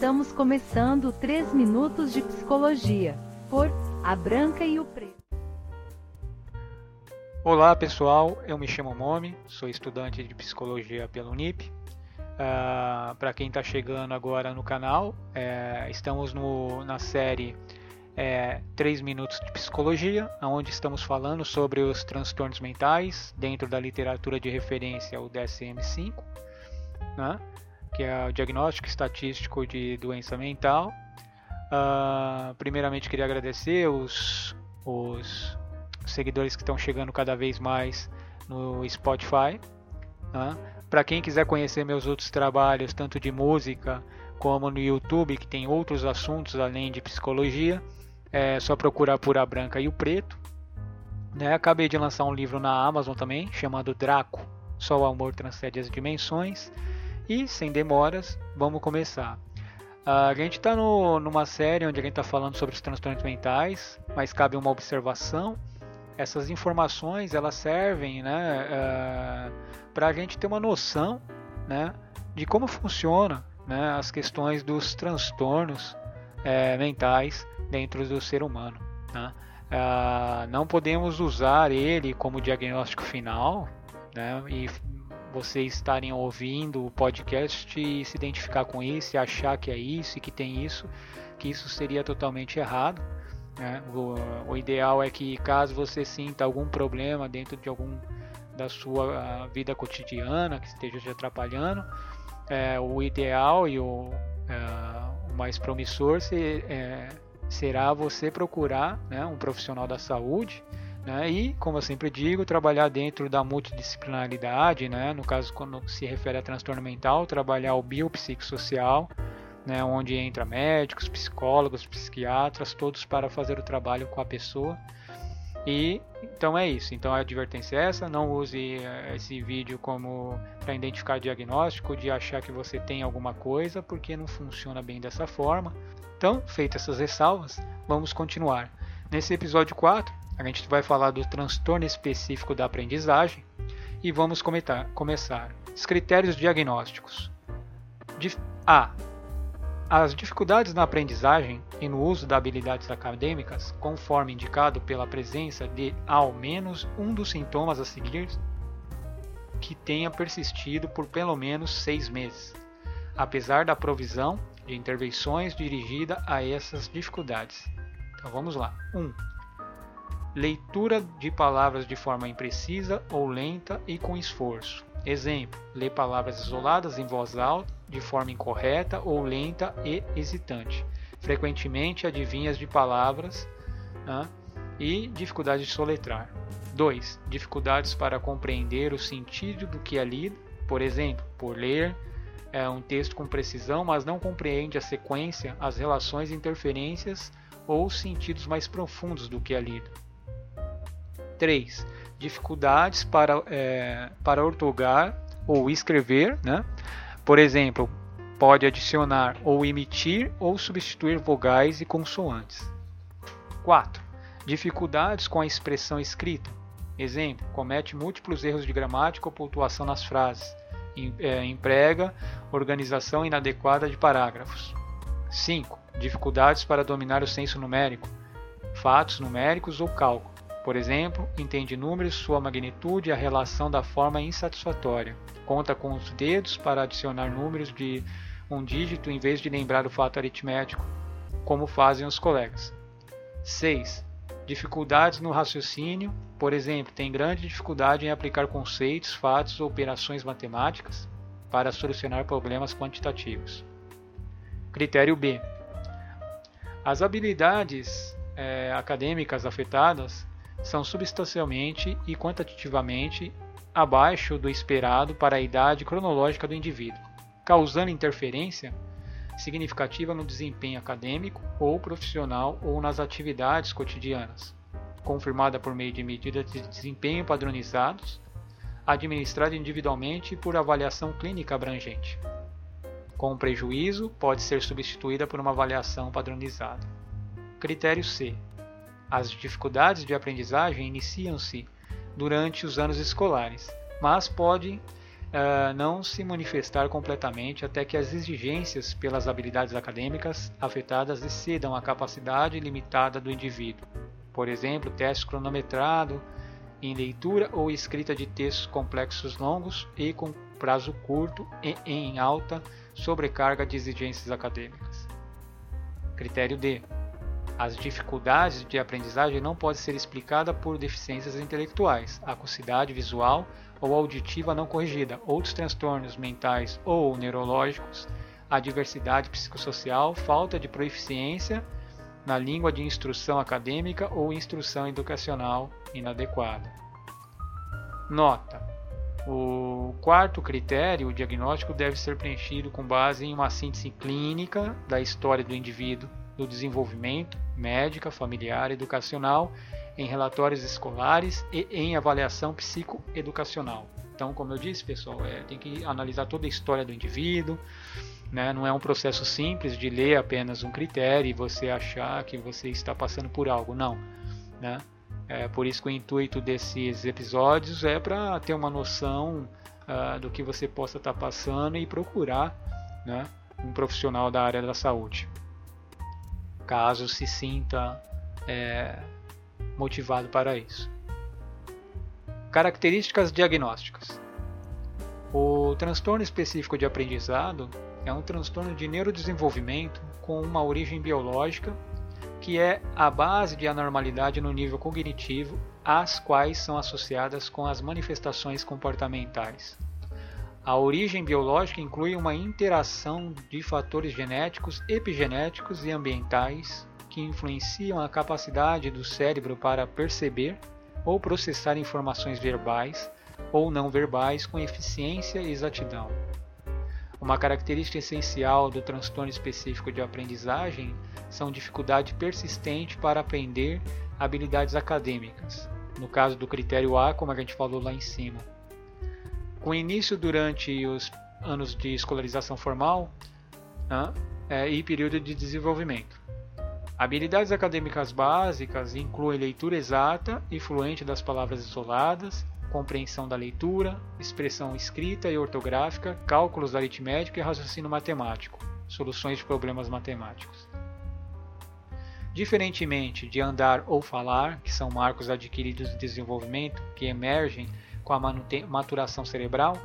Estamos começando 3 minutos de psicologia, por A Branca e o Preto. Olá pessoal, eu me chamo Momi, sou estudante de psicologia pela Unip. Uh, Para quem está chegando agora no canal, é, estamos no, na série é, 3 minutos de psicologia, onde estamos falando sobre os transtornos mentais dentro da literatura de referência, o DSM-5, né, que é o diagnóstico estatístico de doença mental. Uh, primeiramente queria agradecer os, os seguidores que estão chegando cada vez mais no Spotify. Né? Para quem quiser conhecer meus outros trabalhos, tanto de música como no YouTube, que tem outros assuntos além de psicologia, é só procurar por A Branca e o Preto. Né? Acabei de lançar um livro na Amazon também, chamado Draco, Só o Amor Transcende as Dimensões. E, sem demoras, vamos começar. Uh, a gente está numa série onde a gente está falando sobre os transtornos mentais, mas cabe uma observação. Essas informações elas servem né, uh, ah, para a gente ter uma noção né, de como funciona né, as questões dos transtornos uh, mentais dentro do ser humano. Né? Uh, não podemos usar ele como diagnóstico final né? e vocês estarem ouvindo o podcast e se identificar com isso e achar que é isso e que tem isso, que isso seria totalmente errado. Né? O, o, ideal é que caso você sinta algum problema dentro de algum da sua vida cotidiana que esteja te atrapalhando, é, o ideal e o, é, o mais promissor se, é, será você procurar né, um profissional da saúde né, e, como eu sempre digo, trabalhar dentro da multidisciplinaridade, né, no caso quando se refere a transtorno mental, trabalhar o biopsicossocial, né, onde entra médicos, psicólogos, psiquiatras, todos para fazer o trabalho com a pessoa. E então é isso. Então a advertência é essa: não use eh, esse vídeo como para identificar diagnóstico, de achar que você tem alguma coisa, porque não funciona bem dessa forma. Então, feitas essas ressalvas, vamos continuar. Nesse episódio 4, a gente vai falar do transtorno específico da aprendizagem e vamos comentar, começar. Os critérios diagnósticos. A. As dificuldades na aprendizagem e no uso das habilidades acadêmicas, conforme indicado pela presença de ao menos um dos sintomas a seguir que tenha persistido por pelo menos seis meses, apesar da provisão de intervenções dirigida a essas dificuldades. Então vamos lá. 1. Um, leitura de palavras de forma imprecisa ou lenta e com esforço. Exemplo: ler palavras isoladas em voz alta, de forma incorreta ou lenta e hesitante. Frequentemente adivinhas de palavras né? e dificuldade de soletrar. 2. Dificuldades para compreender o sentido do que é lido, por exemplo, por ler é um texto com precisão, mas não compreende a sequência, as relações, interferências ou sentidos mais profundos do que é lido. 3. Dificuldades para, é, para ortogar ou escrever, né? por exemplo, pode adicionar ou emitir ou substituir vogais e consoantes. 4. Dificuldades com a expressão escrita. Exemplo, comete múltiplos erros de gramática ou pontuação nas frases é, emprega organização inadequada de parágrafos. 5. Dificuldades para dominar o senso numérico, fatos numéricos ou cálculo. Por exemplo, entende números, sua magnitude e a relação da forma insatisfatória. Conta com os dedos para adicionar números de um dígito em vez de lembrar o fato aritmético, como fazem os colegas. 6. Dificuldades no raciocínio, por exemplo, tem grande dificuldade em aplicar conceitos, fatos ou operações matemáticas para solucionar problemas quantitativos. Critério B. As habilidades é, acadêmicas afetadas são substancialmente e quantitativamente abaixo do esperado para a idade cronológica do indivíduo, causando interferência significativa no desempenho acadêmico ou profissional ou nas atividades cotidianas, confirmada por meio de medidas de desempenho padronizados, administrada individualmente por avaliação clínica abrangente. Com prejuízo, pode ser substituída por uma avaliação padronizada. Critério C. As dificuldades de aprendizagem iniciam-se durante os anos escolares, mas podem uh, não se manifestar completamente até que as exigências pelas habilidades acadêmicas afetadas excedam a capacidade limitada do indivíduo. Por exemplo, teste cronometrado em leitura ou escrita de textos complexos longos e com prazo curto e em alta sobrecarga de exigências acadêmicas. Critério D. As dificuldades de aprendizagem não podem ser explicadas por deficiências intelectuais, acuidade visual ou auditiva não corrigida, outros transtornos mentais ou neurológicos, a diversidade psicossocial, falta de proficiência na língua de instrução acadêmica ou instrução educacional inadequada. Nota: o quarto critério, o diagnóstico, deve ser preenchido com base em uma síntese clínica da história do indivíduo, do desenvolvimento, médica, familiar, educacional, em relatórios escolares e em avaliação psicoeducacional. Então, como eu disse, pessoal, é, tem que analisar toda a história do indivíduo, né? Não é um processo simples de ler apenas um critério e você achar que você está passando por algo. Não. Né? É por isso que o intuito desses episódios é para ter uma noção uh, do que você possa estar passando e procurar né, um profissional da área da saúde. Caso se sinta é, motivado para isso. Características diagnósticas. O transtorno específico de aprendizado é um transtorno de neurodesenvolvimento com uma origem biológica que é a base de anormalidade no nível cognitivo, as quais são associadas com as manifestações comportamentais. A origem biológica inclui uma interação de fatores genéticos, epigenéticos e ambientais que influenciam a capacidade do cérebro para perceber ou processar informações verbais ou não verbais com eficiência e exatidão. Uma característica essencial do transtorno específico de aprendizagem são dificuldade persistente para aprender habilidades acadêmicas, no caso do critério A, como a gente falou lá em cima. Com início durante os anos de escolarização formal né, é, e período de desenvolvimento. Habilidades acadêmicas básicas incluem leitura exata e fluente das palavras isoladas, compreensão da leitura, expressão escrita e ortográfica, cálculos aritmético e raciocínio matemático, soluções de problemas matemáticos. Diferentemente de andar ou falar, que são marcos adquiridos de desenvolvimento que emergem com a maturação cerebral,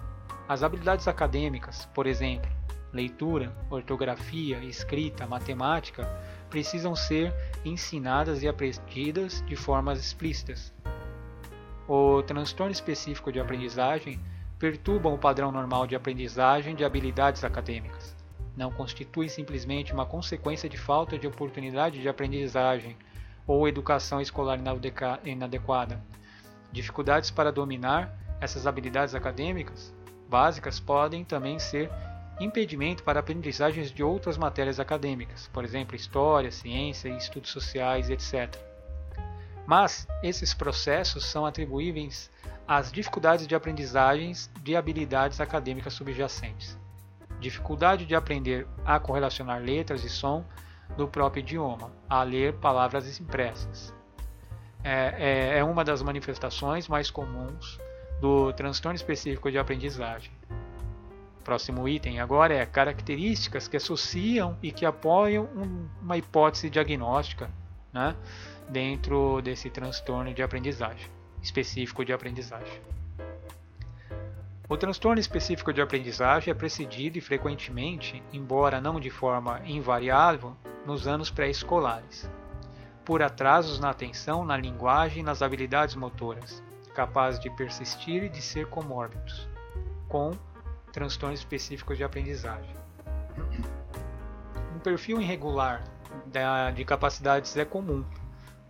as habilidades acadêmicas, por exemplo, leitura, ortografia, escrita, matemática, precisam ser ensinadas e aprendidas de formas explícitas, o transtorno específico de aprendizagem perturba o padrão normal de aprendizagem de habilidades acadêmicas. Não constitui simplesmente uma consequência de falta de oportunidade de aprendizagem ou educação escolar inadequada. Dificuldades para dominar essas habilidades acadêmicas básicas podem também ser impedimento para aprendizagens de outras matérias acadêmicas, por exemplo, história, ciência, estudos sociais, etc. Mas esses processos são atribuíveis às dificuldades de aprendizagens de habilidades acadêmicas subjacentes. Dificuldade de aprender a correlacionar letras e som do próprio idioma, a ler palavras impressas. É, é, é uma das manifestações mais comuns do transtorno específico de aprendizagem. Próximo item agora é características que associam e que apoiam um, uma hipótese diagnóstica. Né? dentro desse transtorno de aprendizagem, específico de aprendizagem. O transtorno específico de aprendizagem é precedido e frequentemente, embora não de forma invariável, nos anos pré-escolares, por atrasos na atenção, na linguagem e nas habilidades motoras, capazes de persistir e de ser comórbidos, com transtorno específico de aprendizagem. Um perfil irregular de capacidades é comum,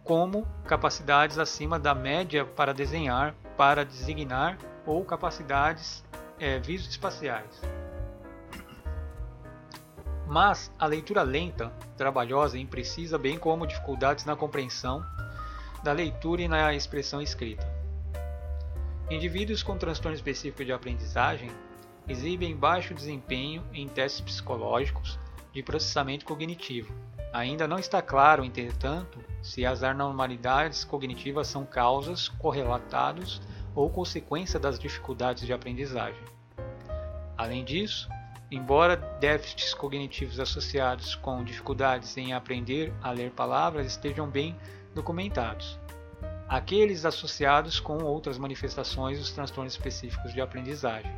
como capacidades acima da média para desenhar, para designar ou capacidades é, visoespaciais. Mas a leitura lenta, trabalhosa e imprecisa, bem como dificuldades na compreensão da leitura e na expressão escrita. Indivíduos com transtorno específico de aprendizagem exibem baixo desempenho em testes psicológicos de processamento cognitivo. Ainda não está claro, entretanto, se as anormalidades cognitivas são causas, correlatados ou consequência das dificuldades de aprendizagem. Além disso, embora déficits cognitivos associados com dificuldades em aprender a ler palavras estejam bem documentados, aqueles associados com outras manifestações dos transtornos específicos de aprendizagem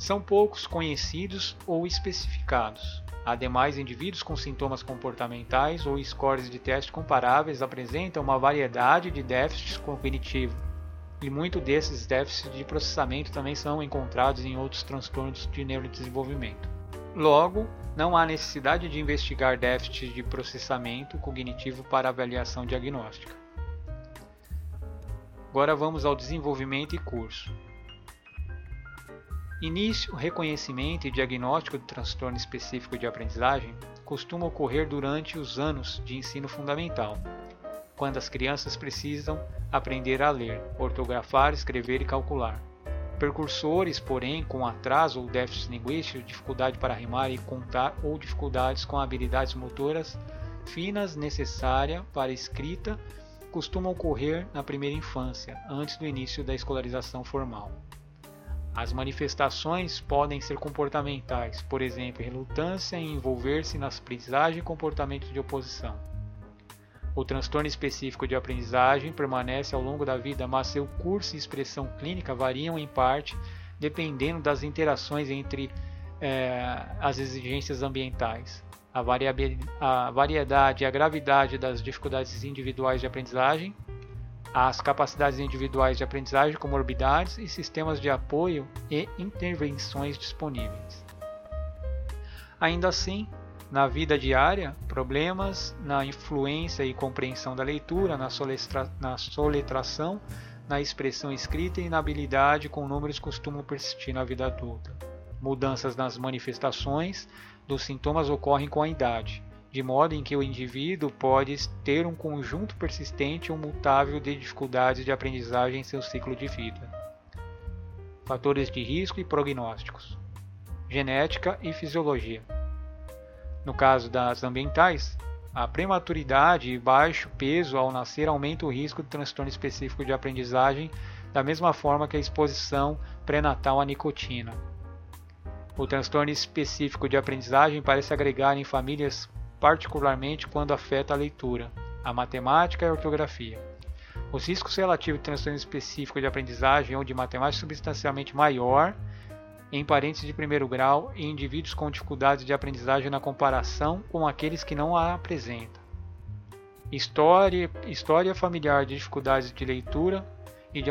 são poucos conhecidos ou especificados. Ademais, indivíduos com sintomas comportamentais ou scores de teste comparáveis apresentam uma variedade de déficits cognitivos, e muitos desses déficits de processamento também são encontrados em outros transtornos de neurodesenvolvimento. Logo, não há necessidade de investigar déficits de processamento cognitivo para avaliação diagnóstica. Agora vamos ao desenvolvimento e curso. Início, reconhecimento e diagnóstico do transtorno específico de aprendizagem costuma ocorrer durante os anos de ensino fundamental, quando as crianças precisam aprender a ler, ortografar, escrever e calcular. Percursores, porém, com atraso ou déficit linguístico, dificuldade para rimar e contar ou dificuldades com habilidades motoras finas necessárias para escrita, costumam ocorrer na primeira infância, antes do início da escolarização formal. As manifestações podem ser comportamentais, por exemplo, relutância em envolver-se nas aprendizagens e comportamentos de oposição. O transtorno específico de aprendizagem permanece ao longo da vida, mas seu curso e expressão clínica variam em parte dependendo das interações entre eh, as exigências ambientais. A, a variedade e a gravidade das dificuldades individuais de aprendizagem as capacidades individuais de aprendizagem, comorbidades e sistemas de apoio e intervenções disponíveis. Ainda assim, na vida diária, problemas na influência e compreensão da leitura, na, na soletração, na expressão escrita e na habilidade com números costumam persistir na vida adulta. Mudanças nas manifestações dos sintomas ocorrem com a idade de modo em que o indivíduo pode ter um conjunto persistente ou mutável de dificuldades de aprendizagem em seu ciclo de vida. Fatores de risco e prognósticos: genética e fisiologia. No caso das ambientais, a prematuridade e baixo peso ao nascer aumenta o risco de transtorno específico de aprendizagem, da mesma forma que a exposição pré-natal à nicotina. O transtorno específico de aprendizagem parece agregar em famílias particularmente quando afeta a leitura, a matemática e a ortografia. Os riscos relativos de transtorno específico de aprendizagem ou de matemática substancialmente maior em parentes de primeiro grau e indivíduos com dificuldades de aprendizagem na comparação com aqueles que não a apresentam. História, história familiar de dificuldades de leitura e de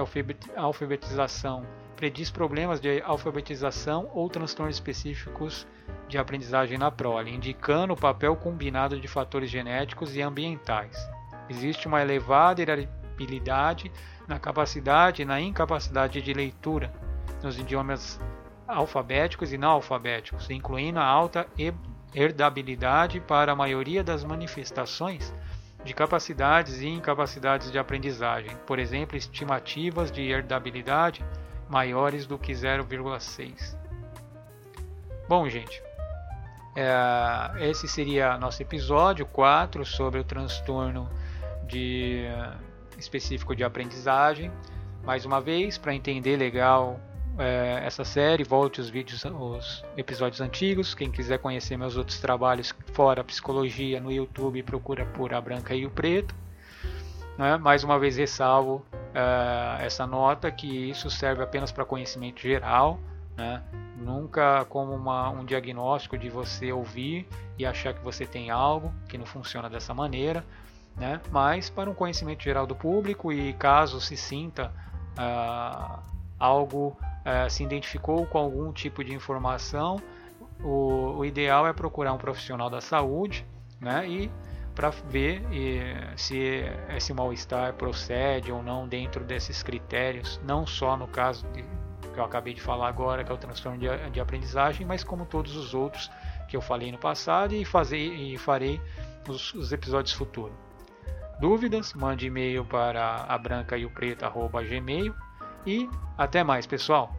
alfabetização prediz problemas de alfabetização ou transtornos específicos de aprendizagem na prole, indicando o papel combinado de fatores genéticos e ambientais. Existe uma elevada heredabilidade na capacidade e na incapacidade de leitura nos idiomas alfabéticos e não alfabéticos, incluindo a alta herdabilidade para a maioria das manifestações de capacidades e incapacidades de aprendizagem, por exemplo, estimativas de herdabilidade maiores do que 0,6. Bom, gente, é, esse seria nosso episódio 4 sobre o transtorno de, específico de aprendizagem. Mais uma vez, para entender legal é, essa série, volte os vídeos, os episódios antigos. Quem quiser conhecer meus outros trabalhos fora psicologia no YouTube, procura por A Branca e o Preto. Né? Mais uma vez ressalvo uh, essa nota que isso serve apenas para conhecimento geral, né? nunca como uma, um diagnóstico de você ouvir e achar que você tem algo que não funciona dessa maneira, né? mas para um conhecimento geral do público e caso se sinta uh, algo, uh, se identificou com algum tipo de informação, o, o ideal é procurar um profissional da saúde né? e para ver se esse mal-estar procede ou não dentro desses critérios, não só no caso de, que eu acabei de falar agora, que é o transtorno de, de aprendizagem, mas como todos os outros que eu falei no passado e, fazer, e farei nos episódios futuros. Dúvidas? Mande e-mail para a E até mais, pessoal!